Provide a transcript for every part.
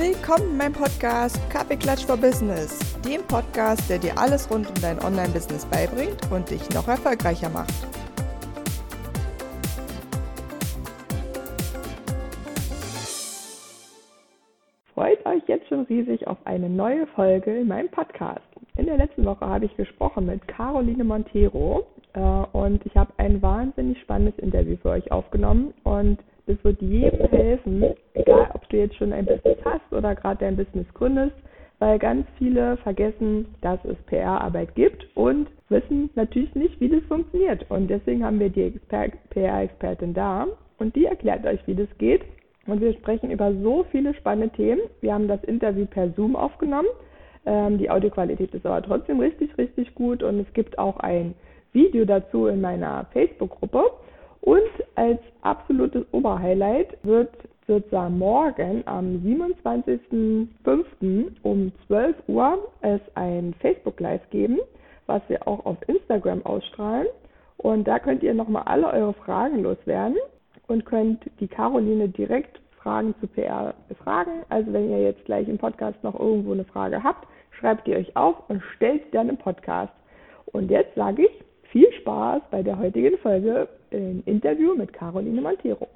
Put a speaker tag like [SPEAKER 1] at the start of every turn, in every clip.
[SPEAKER 1] Willkommen in meinem Podcast Kaffeeklatsch for Business, dem Podcast, der dir alles rund um dein Online-Business beibringt und dich noch erfolgreicher macht. Freut euch jetzt schon riesig auf eine neue Folge in meinem Podcast. In der letzten Woche habe ich gesprochen mit Caroline Montero äh, und ich habe ein wahnsinnig spannendes Interview für euch aufgenommen und das wird jedem helfen, egal ob du jetzt schon ein Business hast oder gerade dein Business gründest, weil ganz viele vergessen, dass es PR-Arbeit gibt und wissen natürlich nicht, wie das funktioniert. Und deswegen haben wir die PR-Expertin da und die erklärt euch, wie das geht. Und wir sprechen über so viele spannende Themen. Wir haben das Interview per Zoom aufgenommen. Ähm, die Audioqualität ist aber trotzdem richtig, richtig gut und es gibt auch ein Video dazu in meiner Facebook-Gruppe. Und als absolutes Oberhighlight wird sozusagen morgen am 27.05. um 12 Uhr es ein Facebook Live geben, was wir auch auf Instagram ausstrahlen. Und da könnt ihr nochmal alle eure Fragen loswerden und könnt die Caroline direkt Fragen zu PR fragen. Also wenn ihr jetzt gleich im Podcast noch irgendwo eine Frage habt, schreibt die euch auf und stellt sie dann im Podcast. Und jetzt sage ich viel Spaß bei der heutigen Folge im Interview mit Caroline Montero.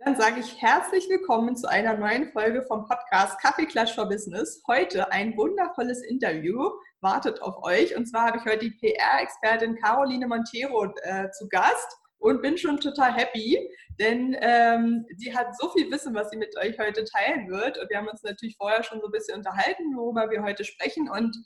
[SPEAKER 2] Dann sage ich herzlich willkommen zu einer neuen Folge vom Podcast Kaffee Clash for Business. Heute ein wundervolles Interview wartet auf euch. Und zwar habe ich heute die PR-Expertin Caroline Montero äh, zu Gast und bin schon total happy, denn ähm, sie hat so viel Wissen, was sie mit euch heute teilen wird. Und wir haben uns natürlich vorher schon so ein bisschen unterhalten, worüber wir heute sprechen. Und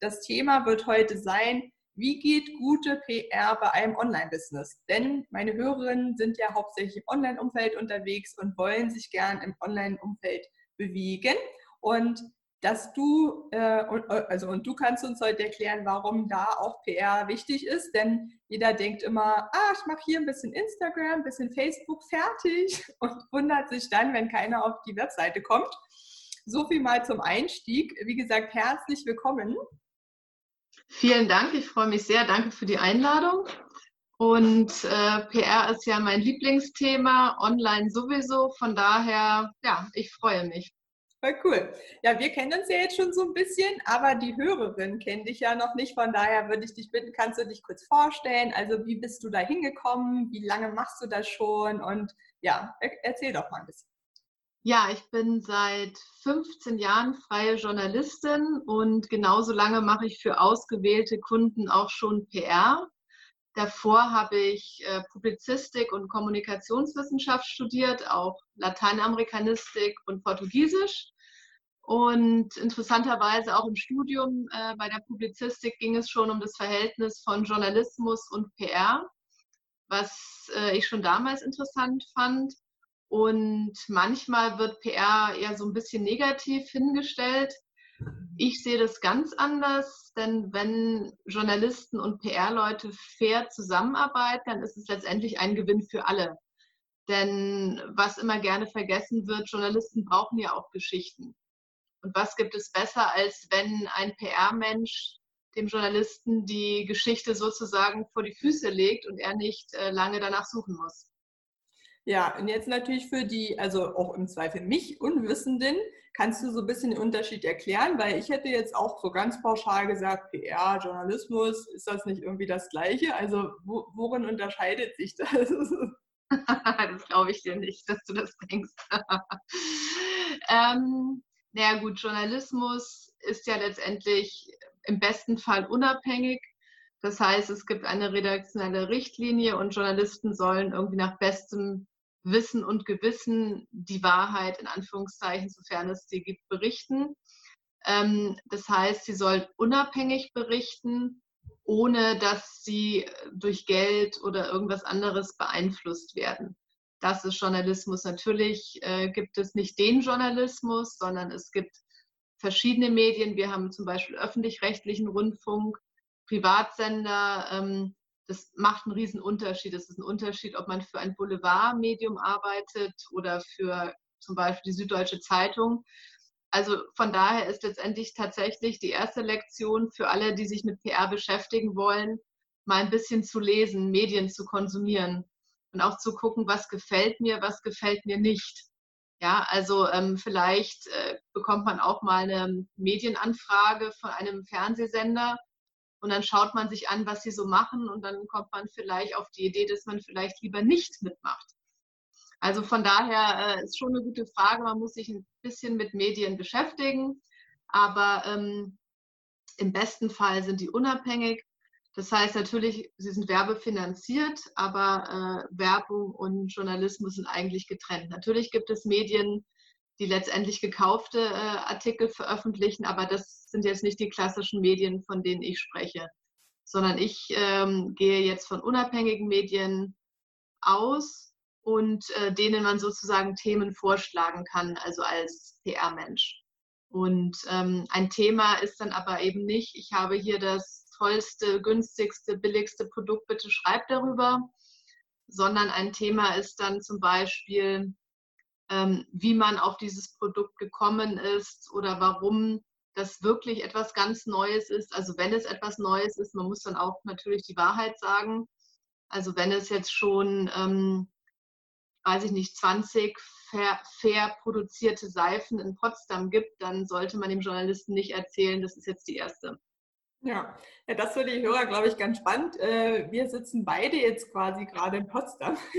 [SPEAKER 2] das Thema wird heute sein, wie geht gute PR bei einem Online-Business? Denn meine Hörerinnen sind ja hauptsächlich im Online-Umfeld unterwegs und wollen sich gern im Online-Umfeld bewegen. Und dass du, äh, also und du kannst uns heute erklären, warum da auch PR wichtig ist, denn jeder denkt immer, ah, ich mache hier ein bisschen Instagram, ein bisschen Facebook fertig und wundert sich dann, wenn keiner auf die Webseite kommt. So viel mal zum Einstieg. Wie gesagt, herzlich willkommen.
[SPEAKER 3] Vielen Dank, ich freue mich sehr. Danke für die Einladung. Und äh, PR ist ja mein Lieblingsthema, online sowieso. Von daher, ja, ich freue mich.
[SPEAKER 2] Voll cool. Ja, wir kennen uns ja jetzt schon so ein bisschen, aber die Hörerin kennt dich ja noch nicht. Von daher würde ich dich bitten, kannst du dich kurz vorstellen? Also, wie bist du da hingekommen? Wie lange machst du das schon? Und ja, erzähl doch mal ein bisschen.
[SPEAKER 3] Ja, ich bin seit 15 Jahren freie Journalistin und genauso lange mache ich für ausgewählte Kunden auch schon PR. Davor habe ich äh, Publizistik und Kommunikationswissenschaft studiert, auch Lateinamerikanistik und Portugiesisch. Und interessanterweise auch im Studium äh, bei der Publizistik ging es schon um das Verhältnis von Journalismus und PR, was äh, ich schon damals interessant fand. Und manchmal wird PR eher so ein bisschen negativ hingestellt. Ich sehe das ganz anders, denn wenn Journalisten und PR-Leute fair zusammenarbeiten, dann ist es letztendlich ein Gewinn für alle. Denn was immer gerne vergessen wird, Journalisten brauchen ja auch Geschichten. Und was gibt es besser, als wenn ein PR-Mensch dem Journalisten die Geschichte sozusagen vor die Füße legt und er nicht äh, lange danach suchen muss?
[SPEAKER 2] Ja, und jetzt natürlich für die, also auch im Zweifel mich Unwissenden, kannst du so ein bisschen den Unterschied erklären? Weil ich hätte jetzt auch so ganz pauschal gesagt, PR, Journalismus, ist das nicht irgendwie das Gleiche? Also wo, worin unterscheidet sich das?
[SPEAKER 3] das glaube ich dir nicht, dass du das denkst. ähm, naja gut, Journalismus ist ja letztendlich im besten Fall unabhängig. Das heißt, es gibt eine redaktionelle Richtlinie und Journalisten sollen irgendwie nach bestem Wissen und Gewissen die Wahrheit in Anführungszeichen, sofern es sie gibt, berichten. Ähm, das heißt, sie sollen unabhängig berichten, ohne dass sie durch Geld oder irgendwas anderes beeinflusst werden. Das ist Journalismus. Natürlich äh, gibt es nicht den Journalismus, sondern es gibt verschiedene Medien. Wir haben zum Beispiel öffentlich-rechtlichen Rundfunk, Privatsender, ähm, das macht einen riesen Unterschied. Es ist ein Unterschied, ob man für ein Boulevardmedium arbeitet oder für zum Beispiel die Süddeutsche Zeitung. Also von daher ist letztendlich tatsächlich die erste Lektion für alle, die sich mit PR beschäftigen wollen, mal ein bisschen zu lesen, Medien zu konsumieren und auch zu gucken, was gefällt mir, was gefällt mir nicht. Ja, also ähm, vielleicht äh, bekommt man auch mal eine Medienanfrage von einem Fernsehsender und dann schaut man sich an, was sie so machen und dann kommt man vielleicht auf die Idee, dass man vielleicht lieber nicht mitmacht. Also von daher äh, ist schon eine gute Frage. Man muss sich ein bisschen mit Medien beschäftigen, aber ähm, im besten Fall sind die unabhängig. Das heißt natürlich, sie sind werbefinanziert, aber äh, Werbung und Journalismus sind eigentlich getrennt. Natürlich gibt es Medien, die letztendlich gekaufte äh, Artikel veröffentlichen, aber das sind jetzt nicht die klassischen Medien, von denen ich spreche, sondern ich ähm, gehe jetzt von unabhängigen Medien aus und äh, denen man sozusagen Themen vorschlagen kann, also als PR-Mensch. Und ähm, ein Thema ist dann aber eben nicht, ich habe hier das tollste, günstigste, billigste Produkt, bitte schreib darüber, sondern ein Thema ist dann zum Beispiel, wie man auf dieses Produkt gekommen ist oder warum das wirklich etwas ganz Neues ist. Also wenn es etwas Neues ist, man muss dann auch natürlich die Wahrheit sagen. Also wenn es jetzt schon, ähm, weiß ich nicht, 20 fair, fair, produzierte Seifen in Potsdam gibt, dann sollte man dem Journalisten nicht erzählen, das ist jetzt die erste.
[SPEAKER 2] Ja. ja, das für die Hörer, glaube ich, ganz spannend. Äh, wir sitzen beide jetzt quasi gerade in Potsdam.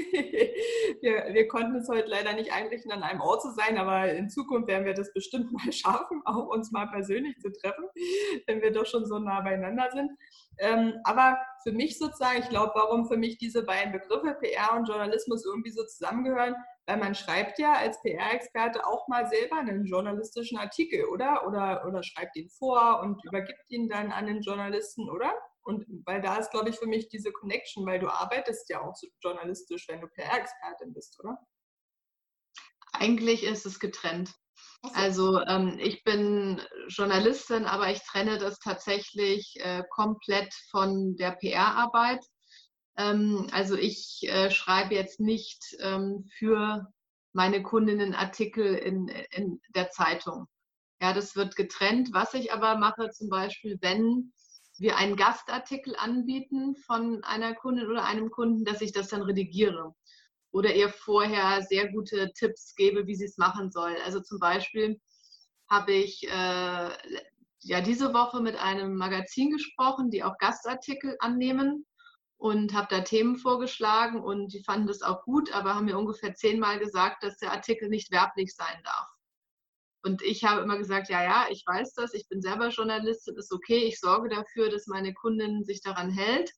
[SPEAKER 2] wir, wir konnten es heute leider nicht einrichten, an einem Ort zu sein, aber in Zukunft werden wir das bestimmt mal schaffen, auch uns mal persönlich zu treffen, wenn wir doch schon so nah beieinander sind. Ähm, aber für mich sozusagen, ich glaube, warum für mich diese beiden Begriffe PR und Journalismus irgendwie so zusammengehören, weil man schreibt ja als PR-Experte auch mal selber einen journalistischen Artikel, oder? oder? Oder schreibt ihn vor und übergibt ihn dann an den Journalisten, oder? Und weil da ist, glaube ich, für mich diese Connection, weil du arbeitest ja auch so journalistisch, wenn du PR-Expertin bist, oder?
[SPEAKER 3] Eigentlich ist es getrennt. Also ähm, ich bin Journalistin, aber ich trenne das tatsächlich äh, komplett von der PR-Arbeit. Ähm, also ich äh, schreibe jetzt nicht ähm, für meine Kundinnen Artikel in, in der Zeitung. Ja, das wird getrennt. Was ich aber mache, zum Beispiel, wenn wir einen Gastartikel anbieten von einer Kundin oder einem Kunden, dass ich das dann redigiere oder ihr vorher sehr gute Tipps gebe, wie sie es machen soll. Also zum Beispiel habe ich äh, ja diese Woche mit einem Magazin gesprochen, die auch Gastartikel annehmen und habe da Themen vorgeschlagen und die fanden das auch gut, aber haben mir ungefähr zehnmal gesagt, dass der Artikel nicht werblich sein darf. Und ich habe immer gesagt, ja, ja, ich weiß das, ich bin selber Journalistin, ist okay, ich sorge dafür, dass meine Kundin sich daran hält.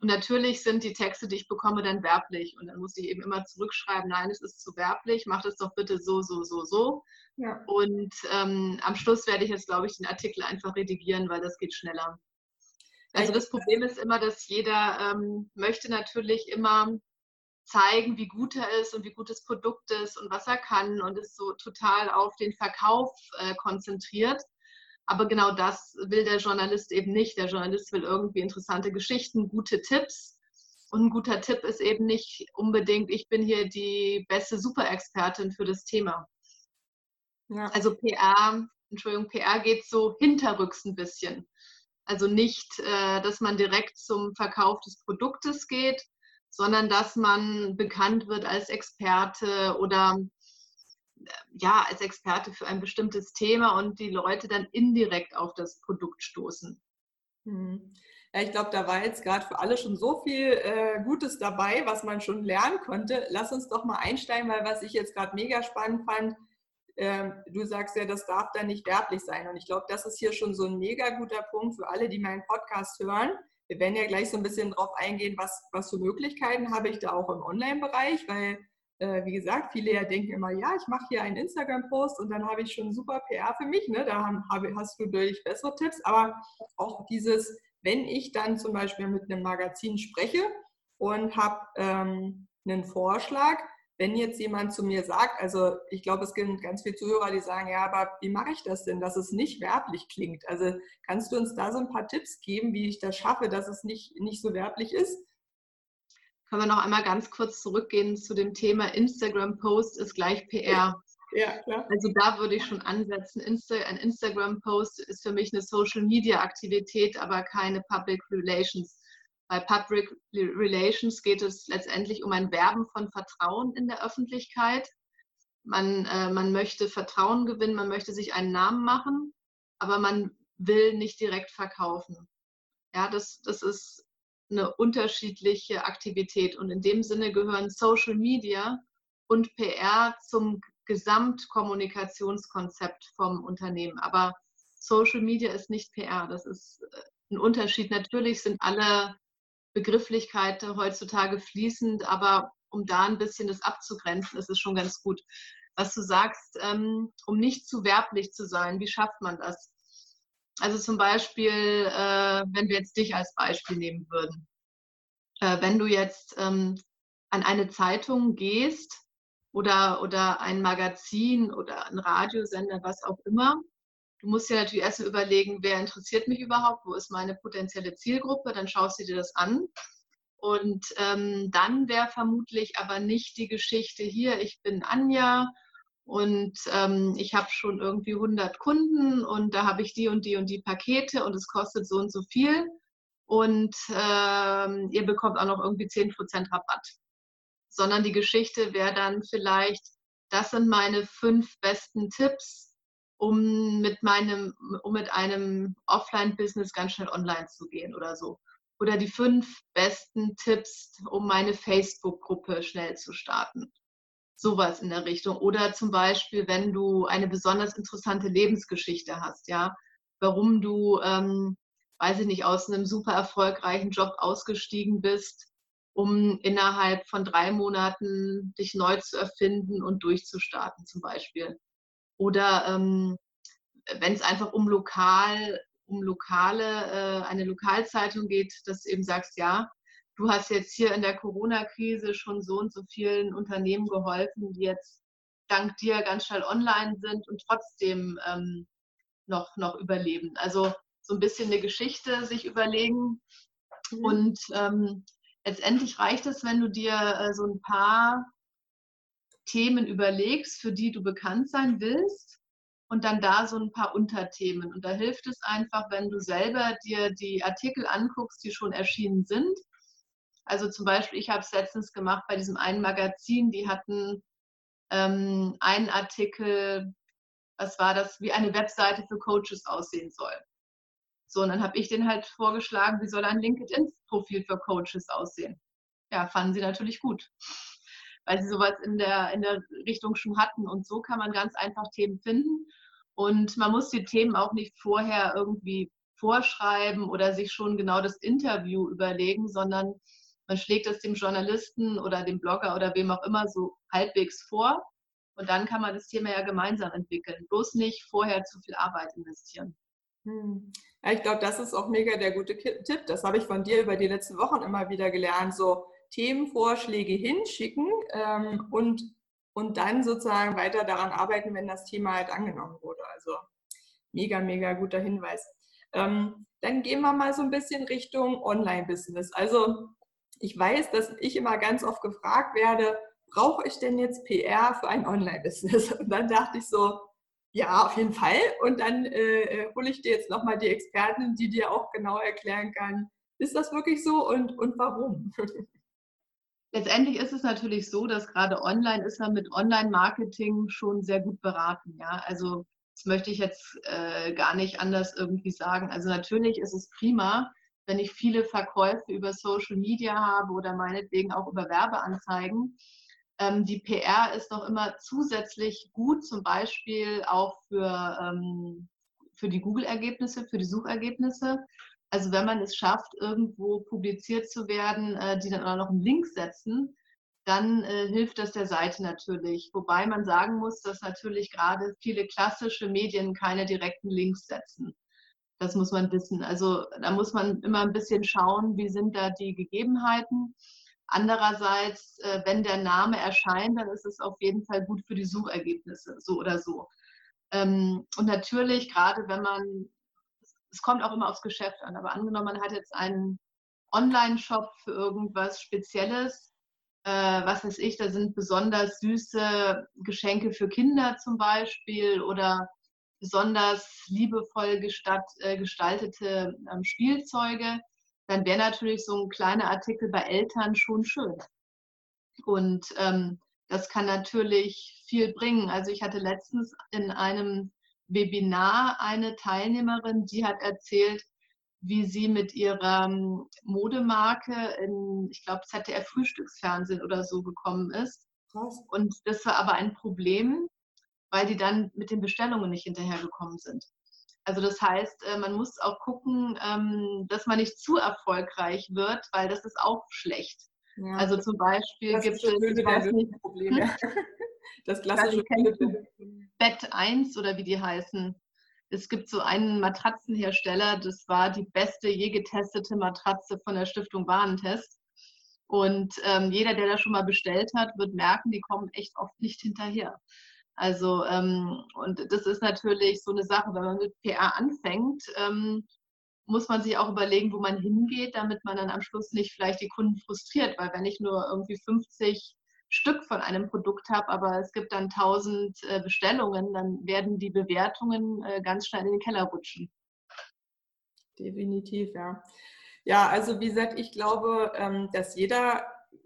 [SPEAKER 3] Und natürlich sind die Texte, die ich bekomme, dann werblich. Und dann muss ich eben immer zurückschreiben, nein, es ist zu werblich, mach das doch bitte so, so, so, so. Ja. Und ähm, am Schluss werde ich jetzt, glaube ich, den Artikel einfach redigieren, weil das geht schneller. Also das Problem ist immer, dass jeder ähm, möchte natürlich immer zeigen, wie gut er ist und wie gut das Produkt ist und was er kann und ist so total auf den Verkauf äh, konzentriert. Aber genau das will der Journalist eben nicht. Der Journalist will irgendwie interessante Geschichten, gute Tipps. Und ein guter Tipp ist eben nicht unbedingt, ich bin hier die beste Superexpertin für das Thema. Ja. Also PR, Entschuldigung, PR geht so hinterrücks ein bisschen. Also nicht, äh, dass man direkt zum Verkauf des Produktes geht, sondern dass man bekannt wird als Experte oder ja, als Experte für ein bestimmtes Thema und die Leute dann indirekt auf das Produkt stoßen.
[SPEAKER 2] Hm. Ja, ich glaube, da war jetzt gerade für alle schon so viel äh, Gutes dabei, was man schon lernen konnte. Lass uns doch mal einsteigen, weil was ich jetzt gerade mega spannend fand, äh, du sagst ja, das darf dann nicht werblich sein. Und ich glaube, das ist hier schon so ein mega guter Punkt für alle, die meinen Podcast hören. Wir werden ja gleich so ein bisschen drauf eingehen, was, was für Möglichkeiten habe ich da auch im Online-Bereich, weil äh, wie gesagt, viele ja denken immer, ja, ich mache hier einen Instagram-Post und dann habe ich schon super PR für mich. Ne? Da habe, hast du durch bessere Tipps. Aber auch dieses, wenn ich dann zum Beispiel mit einem Magazin spreche und habe ähm, einen Vorschlag, wenn jetzt jemand zu mir sagt, also ich glaube, es gibt ganz viele Zuhörer, die sagen, ja, aber wie mache ich das denn, dass es nicht werblich klingt? Also kannst du uns da so ein paar Tipps geben, wie ich das schaffe, dass es nicht, nicht so werblich ist?
[SPEAKER 3] können wir noch einmal ganz kurz zurückgehen zu dem Thema Instagram-Post ist gleich PR.
[SPEAKER 2] Ja, klar.
[SPEAKER 3] Also da würde ich schon ansetzen. Insta ein Instagram-Post ist für mich eine Social-Media-Aktivität, aber keine Public Relations. Bei Public Relations geht es letztendlich um ein Werben von Vertrauen in der Öffentlichkeit. man, äh, man möchte Vertrauen gewinnen, man möchte sich einen Namen machen, aber man will nicht direkt verkaufen. Ja, das, das ist eine unterschiedliche Aktivität. Und in dem Sinne gehören Social Media und PR zum Gesamtkommunikationskonzept vom Unternehmen. Aber Social Media ist nicht PR, das ist äh, ein Unterschied. Natürlich sind alle Begrifflichkeiten heutzutage fließend, aber um da ein bisschen das abzugrenzen, ist es schon ganz gut. Was du sagst, ähm, um nicht zu werblich zu sein, wie schafft man das? Also zum Beispiel, äh, wenn wir jetzt dich als Beispiel nehmen würden. Äh, wenn du jetzt ähm, an eine Zeitung gehst oder, oder ein Magazin oder ein Radiosender, was auch immer, du musst dir natürlich erst überlegen, wer interessiert mich überhaupt, wo ist meine potenzielle Zielgruppe, dann schaust du dir das an. Und ähm, dann wäre vermutlich aber nicht die Geschichte hier, ich bin Anja und ähm, ich habe schon irgendwie 100 Kunden und da habe ich die und die und die Pakete und es kostet so und so viel und ähm, ihr bekommt auch noch irgendwie 10% Rabatt. Sondern die Geschichte wäre dann vielleicht, das sind meine fünf besten Tipps, um mit meinem, um mit einem Offline-Business ganz schnell online zu gehen oder so. Oder die fünf besten Tipps, um meine Facebook-Gruppe schnell zu starten. Sowas in der Richtung. Oder zum Beispiel, wenn du eine besonders interessante Lebensgeschichte hast, ja, warum du, ähm, weiß ich nicht, aus einem super erfolgreichen Job ausgestiegen bist, um innerhalb von drei Monaten dich neu zu erfinden und durchzustarten zum Beispiel. Oder ähm, wenn es einfach um lokal, um lokale, äh, eine Lokalzeitung geht, dass du eben sagst, ja, du hast jetzt hier in der Corona-Krise schon so und so vielen Unternehmen geholfen, die jetzt dank dir ganz schnell online sind und trotzdem ähm, noch, noch überleben. Also so ein bisschen eine Geschichte sich überlegen. Mhm. Und ähm, letztendlich reicht es, wenn du dir äh, so ein paar Themen überlegst, für die du bekannt sein willst und dann da so ein paar Unterthemen. Und da hilft es einfach, wenn du selber dir die Artikel anguckst, die schon erschienen sind. Also zum Beispiel, ich habe es letztens gemacht bei diesem einen Magazin, die hatten ähm, einen Artikel, was war das, wie eine Webseite für Coaches aussehen soll. So, und dann habe ich den halt vorgeschlagen, wie soll ein LinkedIn-Profil für Coaches aussehen. Ja, fanden sie natürlich gut weil sie sowas in der, in der Richtung schon hatten. Und so kann man ganz einfach Themen finden. Und man muss die Themen auch nicht vorher irgendwie vorschreiben oder sich schon genau das Interview überlegen, sondern man schlägt es dem Journalisten oder dem Blogger oder wem auch immer so halbwegs vor. Und dann kann man das Thema ja gemeinsam entwickeln. Bloß nicht vorher zu viel Arbeit investieren.
[SPEAKER 2] Hm. Ja, ich glaube, das ist auch mega der gute Tipp. Das habe ich von dir über die letzten Wochen immer wieder gelernt. So, Themenvorschläge hinschicken ähm, und, und dann sozusagen weiter daran arbeiten, wenn das Thema halt angenommen wurde. Also mega, mega guter Hinweis. Ähm, dann gehen wir mal so ein bisschen Richtung Online-Business. Also ich weiß, dass ich immer ganz oft gefragt werde, brauche ich denn jetzt PR für ein Online-Business? Und dann dachte ich so, ja, auf jeden Fall. Und dann äh, äh hole ich dir jetzt nochmal die Expertin, die dir auch genau erklären kann, ist das wirklich so und, und warum?
[SPEAKER 3] Letztendlich ist es natürlich so, dass gerade online ist man mit Online-Marketing schon sehr gut beraten. Ja, also das möchte ich jetzt äh, gar nicht anders irgendwie sagen. Also natürlich ist es prima, wenn ich viele Verkäufe über Social Media habe oder meinetwegen auch über Werbeanzeigen. Ähm, die PR ist noch immer zusätzlich gut, zum Beispiel auch für, ähm, für die Google-Ergebnisse, für die Suchergebnisse. Also wenn man es schafft, irgendwo publiziert zu werden, äh, die dann auch noch einen Link setzen, dann äh, hilft das der Seite natürlich. Wobei man sagen muss, dass natürlich gerade viele klassische Medien keine direkten Links setzen. Das muss man wissen. Also da muss man immer ein bisschen schauen, wie sind da die Gegebenheiten. Andererseits, äh, wenn der Name erscheint, dann ist es auf jeden Fall gut für die Suchergebnisse, so oder so. Ähm, und natürlich, gerade wenn man es kommt auch immer aufs Geschäft an. Aber angenommen, man hat jetzt einen Online-Shop für irgendwas Spezielles, äh, was weiß ich, da sind besonders süße Geschenke für Kinder zum Beispiel oder besonders liebevoll gestatt, äh, gestaltete ähm, Spielzeuge, dann wäre natürlich so ein kleiner Artikel bei Eltern schon schön. Und ähm, das kann natürlich viel bringen. Also ich hatte letztens in einem Webinar eine Teilnehmerin, die hat erzählt, wie sie mit ihrer ähm, Modemarke in, ich glaube, ZDF Frühstücksfernsehen oder so gekommen ist. Was? Und das war aber ein Problem, weil die dann mit den Bestellungen nicht hinterhergekommen sind. Also das heißt, äh, man muss auch gucken, ähm, dass man nicht zu erfolgreich wird, weil das ist auch schlecht. Ja. Also zum Beispiel gibt es
[SPEAKER 2] Problem. Das klassische
[SPEAKER 3] Bett 1 oder wie die heißen. Es gibt so einen Matratzenhersteller, das war die beste je getestete Matratze von der Stiftung Warentest. Und ähm, jeder, der da schon mal bestellt hat, wird merken, die kommen echt oft nicht hinterher. Also, ähm, und das ist natürlich so eine Sache, wenn man mit PR anfängt, ähm, muss man sich auch überlegen, wo man hingeht, damit man dann am Schluss nicht vielleicht die Kunden frustriert, weil wenn ich nur irgendwie 50 Stück von einem Produkt habe, aber es gibt dann 1000 äh, Bestellungen, dann werden die Bewertungen äh, ganz schnell in den Keller rutschen.
[SPEAKER 2] Definitiv, ja. Ja, also wie gesagt, ich glaube, ähm, dass jeder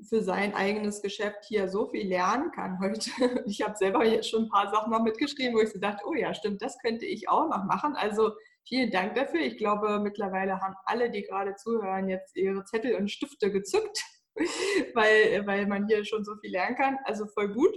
[SPEAKER 2] für sein eigenes Geschäft hier so viel lernen kann heute. Ich habe selber jetzt schon ein paar Sachen noch mitgeschrieben, wo ich so dachte, oh ja, stimmt, das könnte ich auch noch machen. Also vielen Dank dafür. Ich glaube, mittlerweile haben alle, die gerade zuhören, jetzt ihre Zettel und Stifte gezückt, weil, weil man hier schon so viel lernen kann. Also voll gut.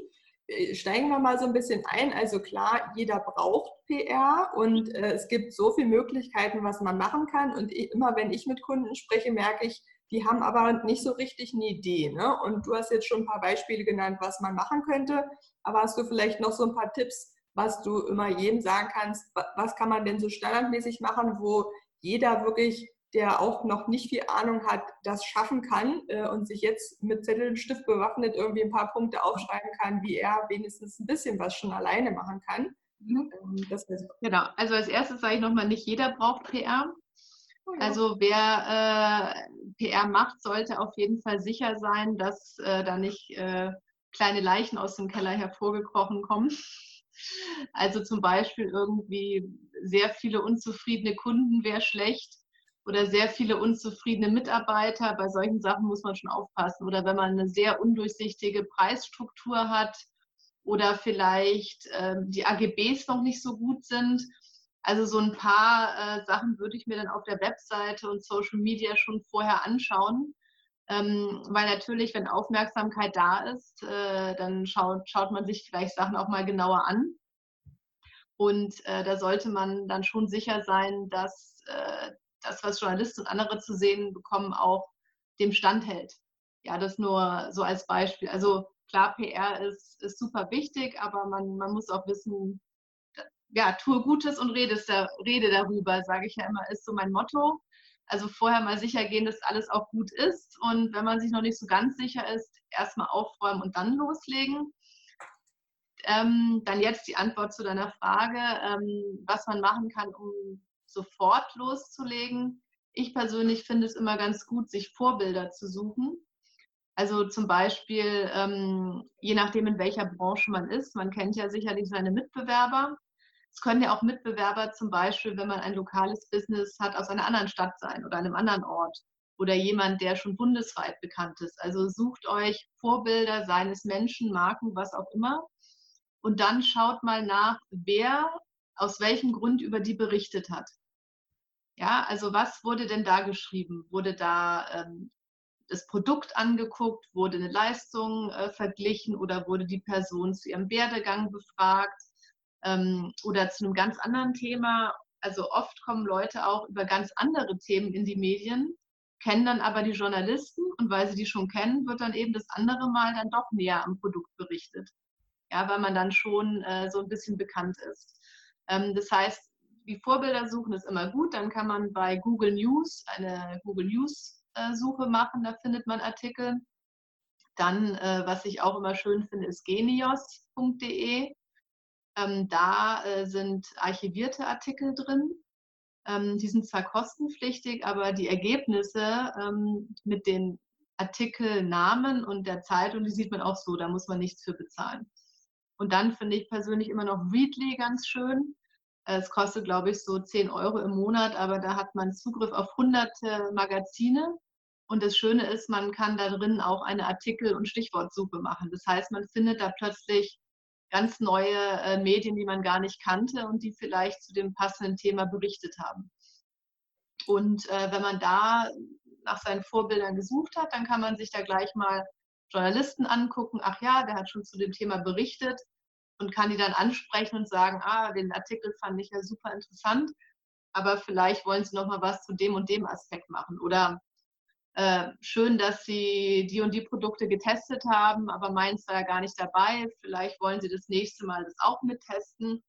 [SPEAKER 2] Äh, steigen wir mal so ein bisschen ein. Also klar, jeder braucht PR und äh, es gibt so viele Möglichkeiten, was man machen kann. Und ich, immer wenn ich mit Kunden spreche, merke ich, die haben aber nicht so richtig eine Idee. Ne? Und du hast jetzt schon ein paar Beispiele genannt, was man machen könnte. Aber hast du vielleicht noch so ein paar Tipps, was du immer jedem sagen kannst? Was kann man denn so standardmäßig machen, wo jeder wirklich, der auch noch nicht viel Ahnung hat, das schaffen kann äh, und sich jetzt mit Zettel und Stift bewaffnet irgendwie ein paar Punkte aufschreiben kann, wie er wenigstens ein bisschen was schon alleine machen kann?
[SPEAKER 3] Mhm. Ähm, genau, also als erstes sage ich nochmal, nicht jeder braucht PR. Oh also wer äh, PR macht, sollte auf jeden Fall sicher sein, dass äh, da nicht äh, kleine Leichen aus dem Keller hervorgekrochen kommen. Also zum Beispiel irgendwie sehr viele unzufriedene Kunden wäre schlecht oder sehr viele unzufriedene Mitarbeiter. Bei solchen Sachen muss man schon aufpassen. Oder wenn man eine sehr undurchsichtige Preisstruktur hat oder vielleicht äh, die AGBs noch nicht so gut sind also so ein paar äh, Sachen würde ich mir dann auf der Webseite und Social Media schon vorher anschauen. Ähm, weil natürlich, wenn Aufmerksamkeit da ist, äh, dann schaut, schaut man sich vielleicht Sachen auch mal genauer an. Und äh, da sollte man dann schon sicher sein, dass äh, das, was Journalisten und andere zu sehen bekommen, auch dem standhält. Ja, das nur so als Beispiel. Also klar, PR ist, ist super wichtig, aber man, man muss auch wissen, ja, tue Gutes und rede, rede darüber, sage ich ja immer, ist so mein Motto. Also vorher mal sicher gehen, dass alles auch gut ist. Und wenn man sich noch nicht so ganz sicher ist, erstmal aufräumen und dann loslegen. Ähm, dann jetzt die Antwort zu deiner Frage, ähm, was man machen kann, um sofort loszulegen. Ich persönlich finde es immer ganz gut, sich Vorbilder zu suchen. Also zum Beispiel, ähm, je nachdem, in welcher Branche man ist, man kennt ja sicherlich seine Mitbewerber. Es können ja auch Mitbewerber zum Beispiel, wenn man ein lokales Business hat, aus einer anderen Stadt sein oder einem anderen Ort oder jemand, der schon bundesweit bekannt ist. Also sucht euch Vorbilder seines Menschen, Marken, was auch immer. Und dann schaut mal nach, wer aus welchem Grund über die berichtet hat. Ja, also was wurde denn da geschrieben? Wurde da ähm, das Produkt angeguckt? Wurde eine Leistung äh, verglichen oder wurde die Person zu ihrem Werdegang befragt? ähm, oder zu einem ganz anderen Thema. Also oft kommen Leute auch über ganz andere Themen in die Medien, kennen dann aber die Journalisten und weil sie die schon kennen, wird dann eben das andere Mal dann doch näher am Produkt berichtet. Ja, weil man dann schon äh, so ein bisschen bekannt ist. Ähm, das heißt, die Vorbilder suchen ist immer gut. Dann kann man bei Google News eine Google News äh, Suche machen, da findet man Artikel. Dann, äh, was ich auch immer schön finde, ist genios.de. Ähm, da äh, sind archivierte Artikel drin. Ähm, die sind zwar kostenpflichtig, aber die Ergebnisse ähm, mit den Artikelnamen und der Zeitung, die sieht man auch so, da muss man nichts für bezahlen. Und dann finde ich persönlich immer noch Readly ganz schön. Es kostet, glaube ich, so 10 Euro im Monat, aber da hat man Zugriff auf hunderte Magazine Und das Schöne ist, man kann da drin auch eine Artikel- und Stichwortsuche machen. Das heißt, man findet da plötzlich ganz neue äh, Medien, die man gar nicht kannte und die vielleicht zu dem passenden Thema berichtet haben. Und äh, wenn man da nach seinen Vorbildern gesucht hat, dann kann man sich da gleich mal Journalisten angucken. Ach ja, der hat schon zu dem Thema berichtet und kann die dann ansprechen und sagen, ah, den Artikel fand ich ja super interessant, aber vielleicht wollen Sie noch mal was zu dem und dem Aspekt machen oder äh, schön, dass Sie die und die Produkte getestet haben, aber meins war ja gar nicht dabei. Vielleicht wollen Sie das nächste Mal das auch mittesten.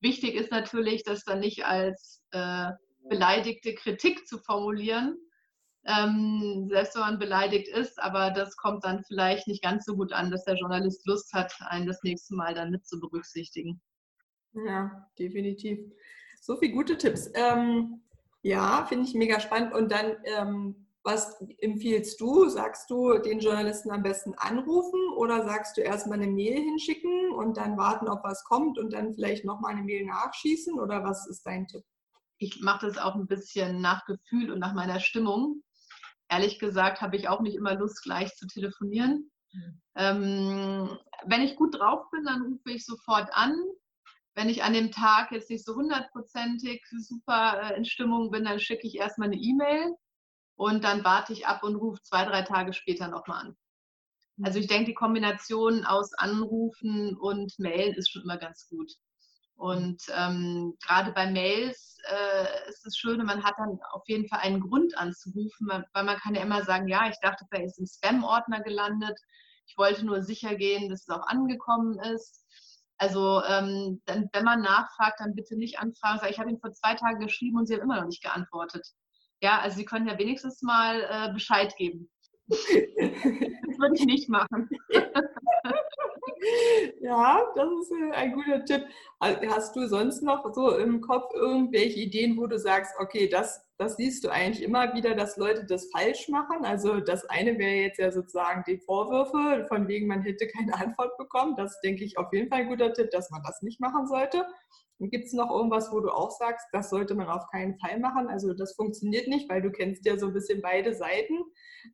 [SPEAKER 3] Wichtig ist natürlich, das dann nicht als äh, beleidigte Kritik zu formulieren, ähm, selbst wenn man beleidigt ist, aber das kommt dann vielleicht nicht ganz so gut an, dass der Journalist Lust hat, einen das nächste Mal dann mit zu berücksichtigen.
[SPEAKER 2] Ja, definitiv. So viele gute Tipps. Ähm, ja, finde ich mega spannend. Und dann, ähm, was empfiehlst du? Sagst du den Journalisten am besten anrufen oder sagst du erstmal eine Mail hinschicken und dann warten, ob was kommt und dann vielleicht nochmal eine Mail nachschießen? Oder was ist dein Tipp?
[SPEAKER 3] Ich mache das auch ein bisschen nach Gefühl und nach meiner Stimmung ehrlich gesagt habe ich auch nicht immer Lust, gleich zu telefonieren. Mhm. Ähm, wenn ich gut drauf bin, dann rufe ich sofort an. Wenn ich an dem Tag jetzt nicht so hundertprozentig super äh, in Stimmung bin, dann schicke ich erstmal eine E-Mail und dann warte ich ab und rufe zwei, drei Tage später nochmal an. Also ich denke, die Kombination aus Anrufen und Mailen ist schon immer ganz gut. Und ähm, gerade bei Mails äh, ist es schön, man hat dann auf jeden Fall einen Grund anzurufen, weil man kann ja immer sagen, ja, ich dachte, vielleicht ist im Spam-Ordner gelandet. Ich wollte nur sicher gehen, dass es auch angekommen ist. Also ähm, dann, wenn man nachfragt, dann bitte nicht anfragen. Sagen, ich habe Ihnen vor zwei Tagen geschrieben und Sie haben immer noch nicht geantwortet. Ja, also Sie können ja wenigstens mal äh, Bescheid geben. das würde ich nicht machen.
[SPEAKER 2] Ja, das ist äh, ein guter Tipp. Hast du sonst noch so im Kopf irgendwelche Ideen, wo du sagst, okay, das, das siehst du eigentlich immer wieder, dass Leute das falsch machen? Also das eine wäre jetzt ja sozusagen die Vorwürfe, von wegen man hätte keine Antwort bekommen. Das denke ich auf jeden Fall ein guter Tipp, dass man das nicht machen sollte. Gibt es noch irgendwas, wo du auch sagst, das sollte man auf keinen Fall machen? Also das funktioniert nicht, weil du kennst ja so ein bisschen beide Seiten.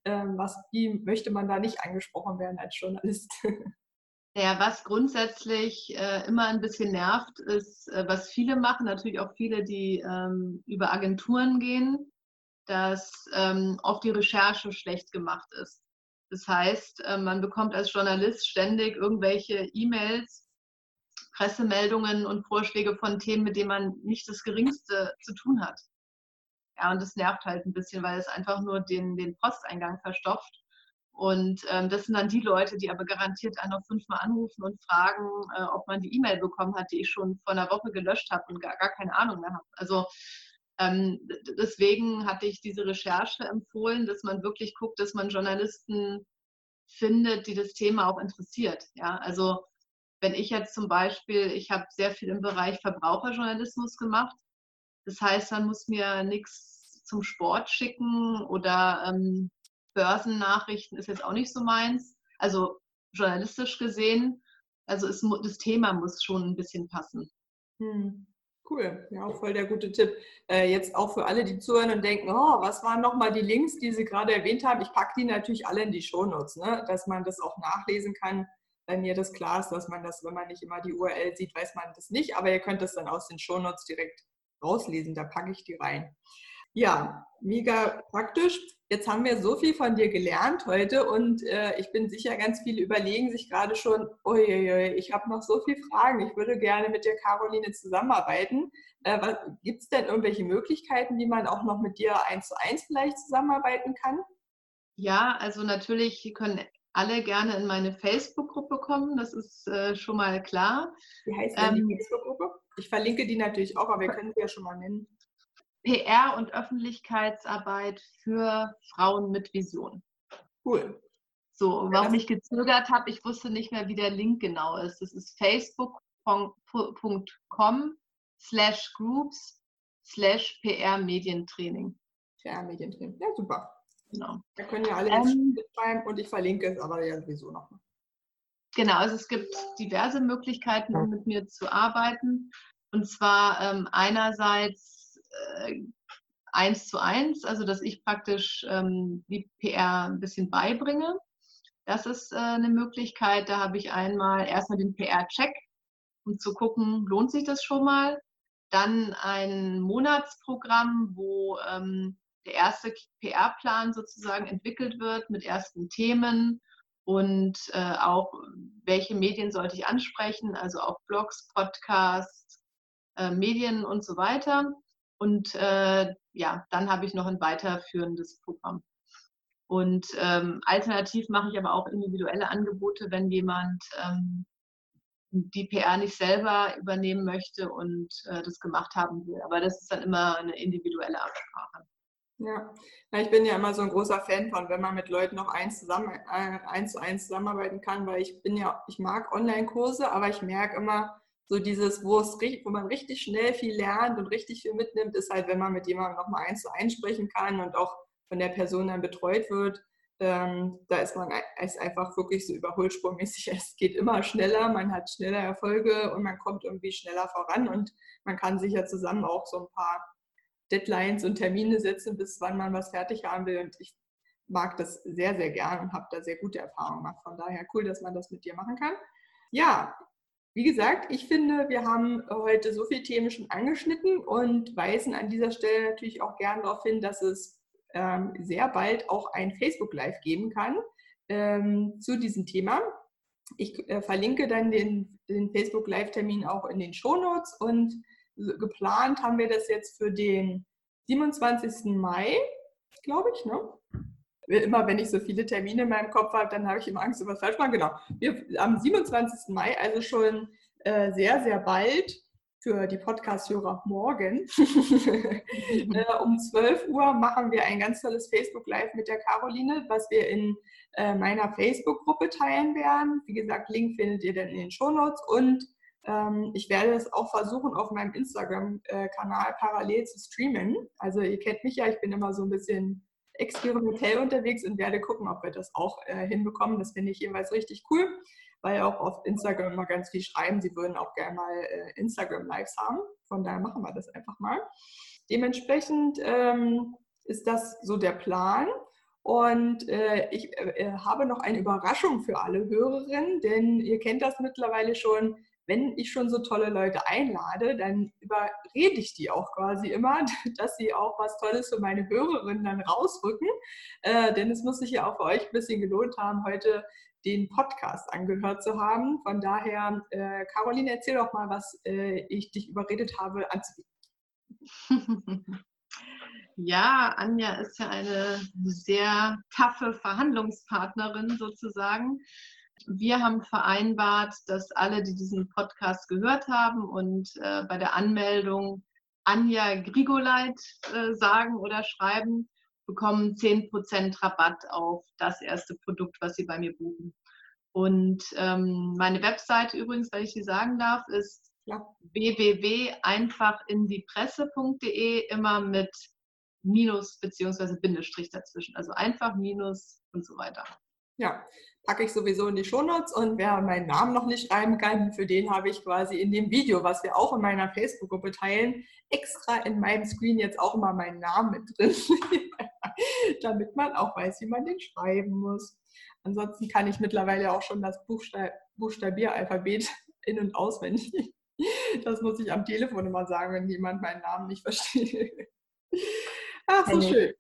[SPEAKER 2] Ähm, was, wie möchte man da nicht angesprochen werden als Journalist?
[SPEAKER 3] Ja, was grundsätzlich äh, immer ein bisschen nervt, ist, äh, was viele machen, natürlich auch viele, die ähm, über Agenturen gehen, dass ähm, oft die Recherche schlecht gemacht ist. Das heißt, äh, man bekommt als Journalist ständig irgendwelche E-Mails, Pressemeldungen und Vorschläge von Themen, mit denen man nicht das Geringste zu tun hat. Ja, und das nervt halt ein bisschen, weil es einfach nur den, den Posteingang verstopft. Und ähm, das sind dann die Leute, die aber garantiert einen noch fünfmal anrufen und fragen, äh, ob man die E-Mail bekommen hat, die ich schon vor einer Woche gelöscht habe und gar, gar keine Ahnung mehr habe. Also ähm, deswegen hatte ich diese Recherche empfohlen, dass man wirklich guckt, dass man Journalisten findet, die das Thema auch interessiert. Ja, also wenn ich jetzt zum Beispiel, ich habe sehr viel im Bereich Verbraucherjournalismus gemacht. Das heißt, man muss mir nichts zum Sport schicken oder ähm, Börsennachrichten ist jetzt auch nicht so meins. Also journalistisch gesehen, also es, das Thema muss schon ein bisschen passen.
[SPEAKER 2] Hm. Cool, ja, voll der gute Tipp. Äh, jetzt auch für alle, die zuhören und denken, oh, was waren nochmal die Links, die Sie gerade erwähnt haben? Ich packe die natürlich alle in die Shownotes, ne? dass man das auch nachlesen kann. Bei mir das klar ist, dass man das, wenn man nicht immer die URL sieht, weiß man das nicht, aber ihr könnt das dann aus den Shownotes direkt rauslesen, da packe ich die rein. Ja, mega praktisch. Jetzt haben wir so viel von dir gelernt heute und äh, ich bin sicher, ganz viele überlegen sich gerade schon, uiuiui, ich habe noch so viele Fragen, ich würde gerne mit der Caroline zusammenarbeiten. Äh, Gibt es denn irgendwelche Möglichkeiten, wie man auch noch mit dir eins zu eins vielleicht zusammenarbeiten kann?
[SPEAKER 3] Ja, also natürlich können alle gerne in meine Facebook-Gruppe kommen, das ist äh, schon mal klar.
[SPEAKER 2] Wie heißt denn ähm, die Facebook-Gruppe? Ich verlinke die natürlich auch, aber wir können sie ja schon mal nennen.
[SPEAKER 3] PR und Öffentlichkeitsarbeit für Frauen mit Vision.
[SPEAKER 2] Cool.
[SPEAKER 3] So, warum ich gezögert habe, ich wusste nicht mehr, wie der Link genau ist. Das ist facebook.com slash groups slash PR Medientraining.
[SPEAKER 2] PR Medientraining. Ja, super.
[SPEAKER 3] Genau.
[SPEAKER 2] Da können ja alle ähm, schreiben und ich verlinke es aber ja sowieso noch.
[SPEAKER 3] Genau, also es gibt diverse Möglichkeiten, um mit mir zu arbeiten. Und zwar ähm, einerseits äh, eins zu eins, also dass ich praktisch ähm, die PR ein bisschen beibringe. Das ist äh, eine Möglichkeit. Da habe ich einmal erstmal den PR-Check, um zu gucken, lohnt sich das schon mal. Dann ein Monatsprogramm, wo ähm, der erste PR-Plan sozusagen entwickelt wird mit ersten Themen und äh, auch, welche Medien sollte ich ansprechen, also auch Blogs, Podcasts, äh, Medien und so weiter. Und äh, ja, dann habe ich noch ein weiterführendes Programm. Und ähm, alternativ mache ich aber auch individuelle Angebote, wenn jemand ähm, die PR nicht selber übernehmen möchte und äh, das gemacht haben will. Aber das ist dann immer eine individuelle Absprache.
[SPEAKER 2] Ja. ich bin ja immer so ein großer Fan von, wenn man mit Leuten noch eins, zusammen, äh, eins zu eins zusammenarbeiten kann, weil ich bin ja, ich mag Online-Kurse, aber ich merke immer, so dieses, wo es wo man richtig schnell viel lernt und richtig viel mitnimmt, ist halt, wenn man mit jemandem nochmal eins zu eins sprechen kann und auch von der Person dann betreut wird. Ähm, da ist man ist einfach wirklich so überholsprungmäßig. Es geht immer schneller, man hat schneller Erfolge und man kommt irgendwie schneller voran und man kann sich ja zusammen auch so ein paar Deadlines und Termine setzen, bis wann man was fertig haben will. Und ich mag das sehr, sehr gern und habe da sehr gute Erfahrungen gemacht. Von daher cool, dass man das mit dir machen kann. Ja, wie gesagt, ich finde, wir haben heute so viele Themen schon angeschnitten und weisen an dieser Stelle natürlich auch gern darauf hin, dass es ähm, sehr bald auch ein Facebook Live geben kann ähm, zu diesem Thema. Ich äh, verlinke dann den, den Facebook Live-Termin auch in den Shownotes und geplant haben wir das jetzt für den 27. Mai, glaube ich, ne? Immer wenn ich so viele Termine in meinem Kopf habe, dann habe ich immer Angst, was falsch machen. Genau. Wir, am 27. Mai, also schon äh, sehr, sehr bald, für die Podcast-Hörer morgen, äh, um 12 Uhr machen wir ein ganz tolles Facebook Live mit der Caroline, was wir in äh, meiner Facebook-Gruppe teilen werden. Wie gesagt, Link findet ihr dann in den Shownotes und ähm, ich werde es auch versuchen, auf meinem Instagram-Kanal parallel zu streamen. Also ihr kennt mich ja, ich bin immer so ein bisschen experimentell unterwegs und werde gucken, ob wir das auch äh, hinbekommen. Das finde ich jeweils richtig cool, weil auch auf Instagram immer ganz viel schreiben, sie würden auch gerne mal äh, Instagram-Lives haben. Von daher machen wir das einfach mal. Dementsprechend ähm, ist das so der Plan. Und äh, ich äh, äh, habe noch eine Überraschung für alle Hörerinnen, denn ihr kennt das mittlerweile schon wenn ich schon so tolle Leute einlade, dann überrede ich die auch quasi immer, dass sie auch was Tolles für meine Hörerinnen dann rausrücken. Äh, denn es muss sich ja auch für euch ein bisschen gelohnt haben, heute den Podcast angehört zu haben. Von daher, äh, Caroline, erzähl doch mal, was äh, ich dich überredet habe anzubieten.
[SPEAKER 3] Ja, Anja ist ja eine sehr taffe Verhandlungspartnerin sozusagen wir haben vereinbart, dass alle, die diesen Podcast gehört haben und äh, bei der Anmeldung Anja Grigoleit äh, sagen oder schreiben, bekommen 10% Rabatt auf das erste Produkt, was sie bei mir buchen. Und ähm, meine Webseite übrigens, weil ich sie sagen darf, ist ja. www.einfachindiepresse.de immer mit Minus beziehungsweise Bindestrich dazwischen. Also einfach Minus und so weiter.
[SPEAKER 2] Ja, packe ich sowieso in die Shownotes und wer meinen Namen noch nicht schreiben kann, für den habe ich quasi in dem Video, was wir auch in meiner Facebook-Gruppe teilen, extra in meinem Screen jetzt auch mal meinen Namen mit drin, damit man auch weiß, wie man den schreiben muss. Ansonsten kann ich mittlerweile auch schon das Buchstab Buchstabieralphabet in- und auswendig. Das muss ich am Telefon immer sagen, wenn jemand meinen Namen nicht versteht. Ach, so schön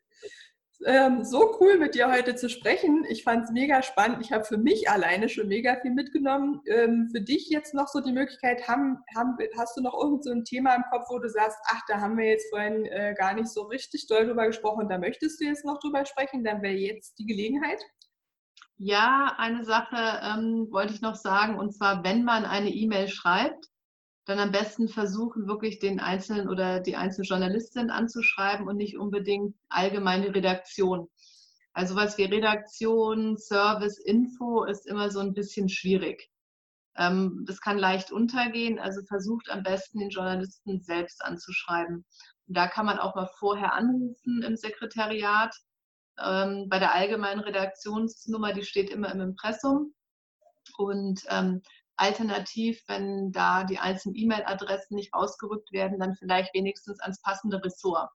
[SPEAKER 2] ähm, so cool mit dir heute zu sprechen. Ich fand es mega spannend. Ich habe für mich alleine schon mega viel mitgenommen. Ähm, für dich jetzt noch so die Möglichkeit, haben, haben, hast du noch irgend so ein Thema im Kopf, wo du sagst, ach, da haben wir jetzt vorhin äh, gar nicht so richtig doll drüber gesprochen, da möchtest du jetzt noch drüber sprechen, dann wäre jetzt die Gelegenheit.
[SPEAKER 3] Ja, eine Sache ähm, wollte ich noch sagen, und zwar, wenn man eine E-Mail schreibt, dann am besten versuchen, wirklich den Einzelnen oder die einzelne Journalistin anzuschreiben und nicht unbedingt allgemeine Redaktion. Also was wie Redaktion, Service, Info ist immer so ein bisschen schwierig. Ähm, das kann leicht untergehen, also versucht am besten den Journalisten selbst anzuschreiben. Und da kann man auch mal vorher anrufen im Sekretariat. Ähm, bei der allgemeinen Redaktionsnummer, die steht immer im Impressum. Und ähm, Alternativ, wenn da die einzelnen E-Mail-Adressen nicht ausgerückt werden, dann vielleicht wenigstens ans passende Ressort.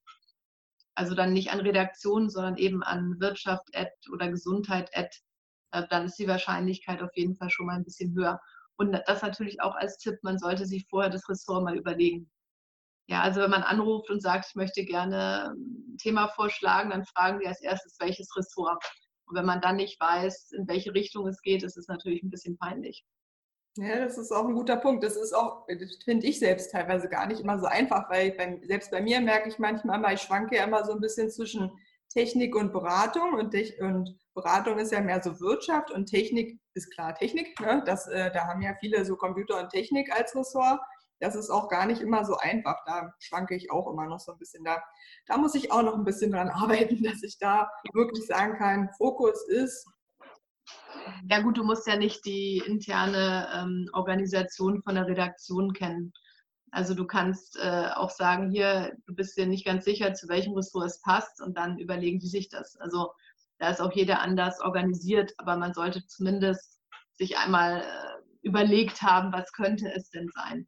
[SPEAKER 3] also dann nicht an Redaktion, sondern eben an Wirtschaft oder Gesundheit äh, dann ist die Wahrscheinlichkeit auf jeden Fall schon mal ein bisschen höher. Und das natürlich auch als Tipp, man sollte sich vorher das Ressort mal überlegen. Ja, also wenn man anruft und sagt, ich möchte gerne ein Thema vorschlagen, dann fragen die als erstes, welches Ressort. Und wenn man dann nicht weiß, in welche Richtung es geht, ist es natürlich ein bisschen peinlich.
[SPEAKER 2] Ja, das ist auch ein guter Punkt. Das ist auch, finde ich selbst teilweise gar nicht immer so einfach, weil bei, selbst bei mir merke ich manchmal immer, ich schwanke ja immer so ein bisschen zwischen Technik und Beratung und, und Beratung ist ja mehr so Wirtschaft und Technik ist klar Technik. Ne? Das, äh, da haben ja viele so Computer und Technik als Ressort. Das ist auch gar nicht immer so einfach. Da schwanke ich auch immer noch so ein bisschen. Da, da muss ich auch noch ein bisschen dran arbeiten, dass ich da wirklich sagen kann, Fokus ist.
[SPEAKER 3] Ja gut, du musst ja nicht die interne ähm, Organisation von der Redaktion kennen. Also du kannst äh, auch sagen, hier, du bist dir nicht ganz sicher, zu welchem Ressort es passt und dann überlegen die sich das. Also da ist auch jeder anders organisiert, aber man sollte zumindest sich einmal äh, überlegt haben, was könnte es denn sein.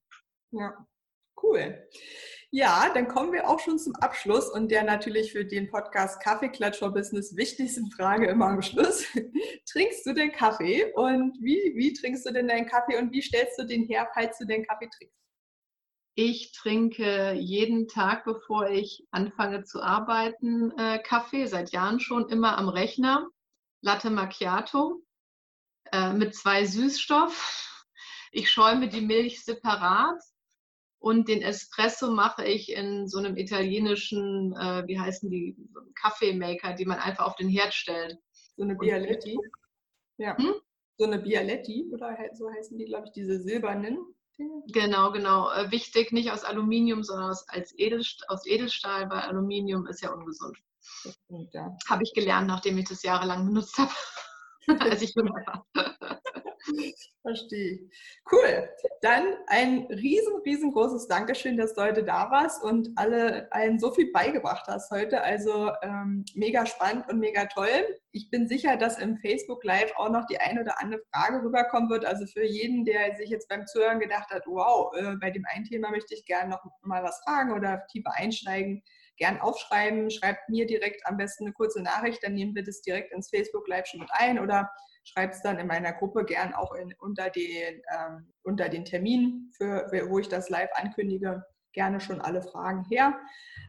[SPEAKER 2] Ja, cool. Ja, dann kommen wir auch schon zum Abschluss und der natürlich für den Podcast Kaffeeklatsch for Business wichtigsten Frage immer am Schluss. trinkst du den Kaffee und wie, wie trinkst du denn deinen Kaffee und wie stellst du den her, falls du den Kaffee trinkst?
[SPEAKER 3] Ich trinke jeden Tag, bevor ich anfange zu arbeiten, äh, Kaffee, seit Jahren schon immer am Rechner. Latte Macchiato äh, mit zwei Süßstoff. Ich schäume die Milch separat und den Espresso mache ich in so einem italienischen, äh, wie heißen die, Kaffeemaker, die man einfach auf den Herd stellt.
[SPEAKER 2] So eine Bialetti. Ja. Hm? So eine Bialetti, oder so heißen die, glaube ich, diese silbernen.
[SPEAKER 3] Genau, genau. Äh, wichtig, nicht aus Aluminium, sondern aus, als Edelst aus Edelstahl, weil Aluminium ist ja ungesund. Ja. Habe ich gelernt, nachdem ich das jahrelang benutzt habe, als ich jünger war.
[SPEAKER 2] Verstehe. Cool. Dann ein riesen, riesengroßes Dankeschön, dass du heute da warst und alle allen so viel beigebracht hast heute. Also ähm, mega spannend und mega toll. Ich bin sicher, dass im Facebook Live auch noch die eine oder andere Frage rüberkommen wird. Also für jeden, der sich jetzt beim Zuhören gedacht hat, wow, äh, bei dem einen Thema möchte ich gerne noch mal was fragen oder tiefer einsteigen, gern aufschreiben. Schreibt mir direkt am besten eine kurze Nachricht, dann nehmen wir das direkt ins Facebook Live schon mit ein oder schreibe es dann in meiner Gruppe gern auch in, unter, den, ähm, unter den Termin, für, wo ich das live ankündige, gerne schon alle Fragen her.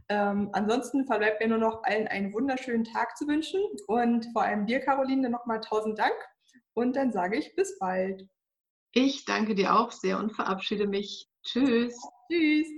[SPEAKER 2] Ähm, ansonsten verbleibt mir nur noch allen einen wunderschönen Tag zu wünschen und vor allem dir, Caroline, nochmal tausend Dank und dann sage ich bis bald.
[SPEAKER 3] Ich danke dir auch sehr und verabschiede mich. Tschüss.
[SPEAKER 2] Tschüss.